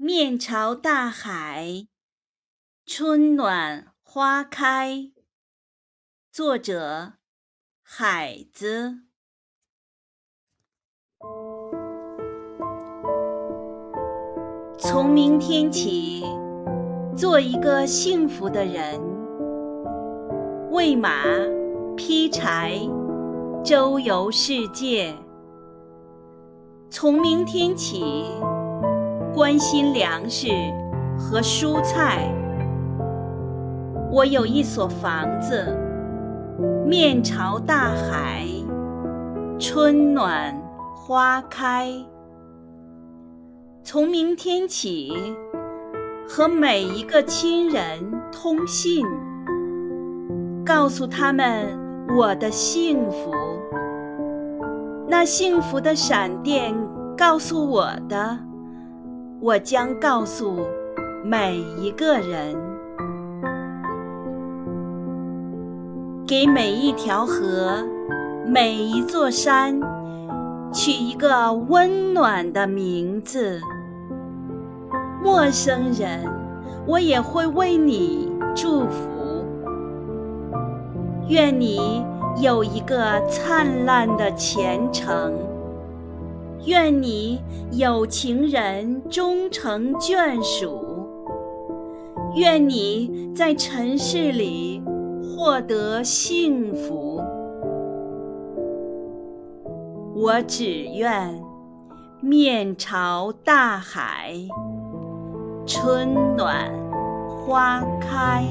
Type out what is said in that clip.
面朝大海，春暖花开。作者：海子。从明天起，做一个幸福的人，喂马，劈柴，周游世界。从明天起。关心粮食和蔬菜。我有一所房子，面朝大海，春暖花开。从明天起，和每一个亲人通信，告诉他们我的幸福。那幸福的闪电告诉我的。我将告诉每一个人，给每一条河、每一座山取一个温暖的名字。陌生人，我也会为你祝福。愿你有一个灿烂的前程。愿你有情人终成眷属，愿你在尘世里获得幸福。我只愿面朝大海，春暖花开。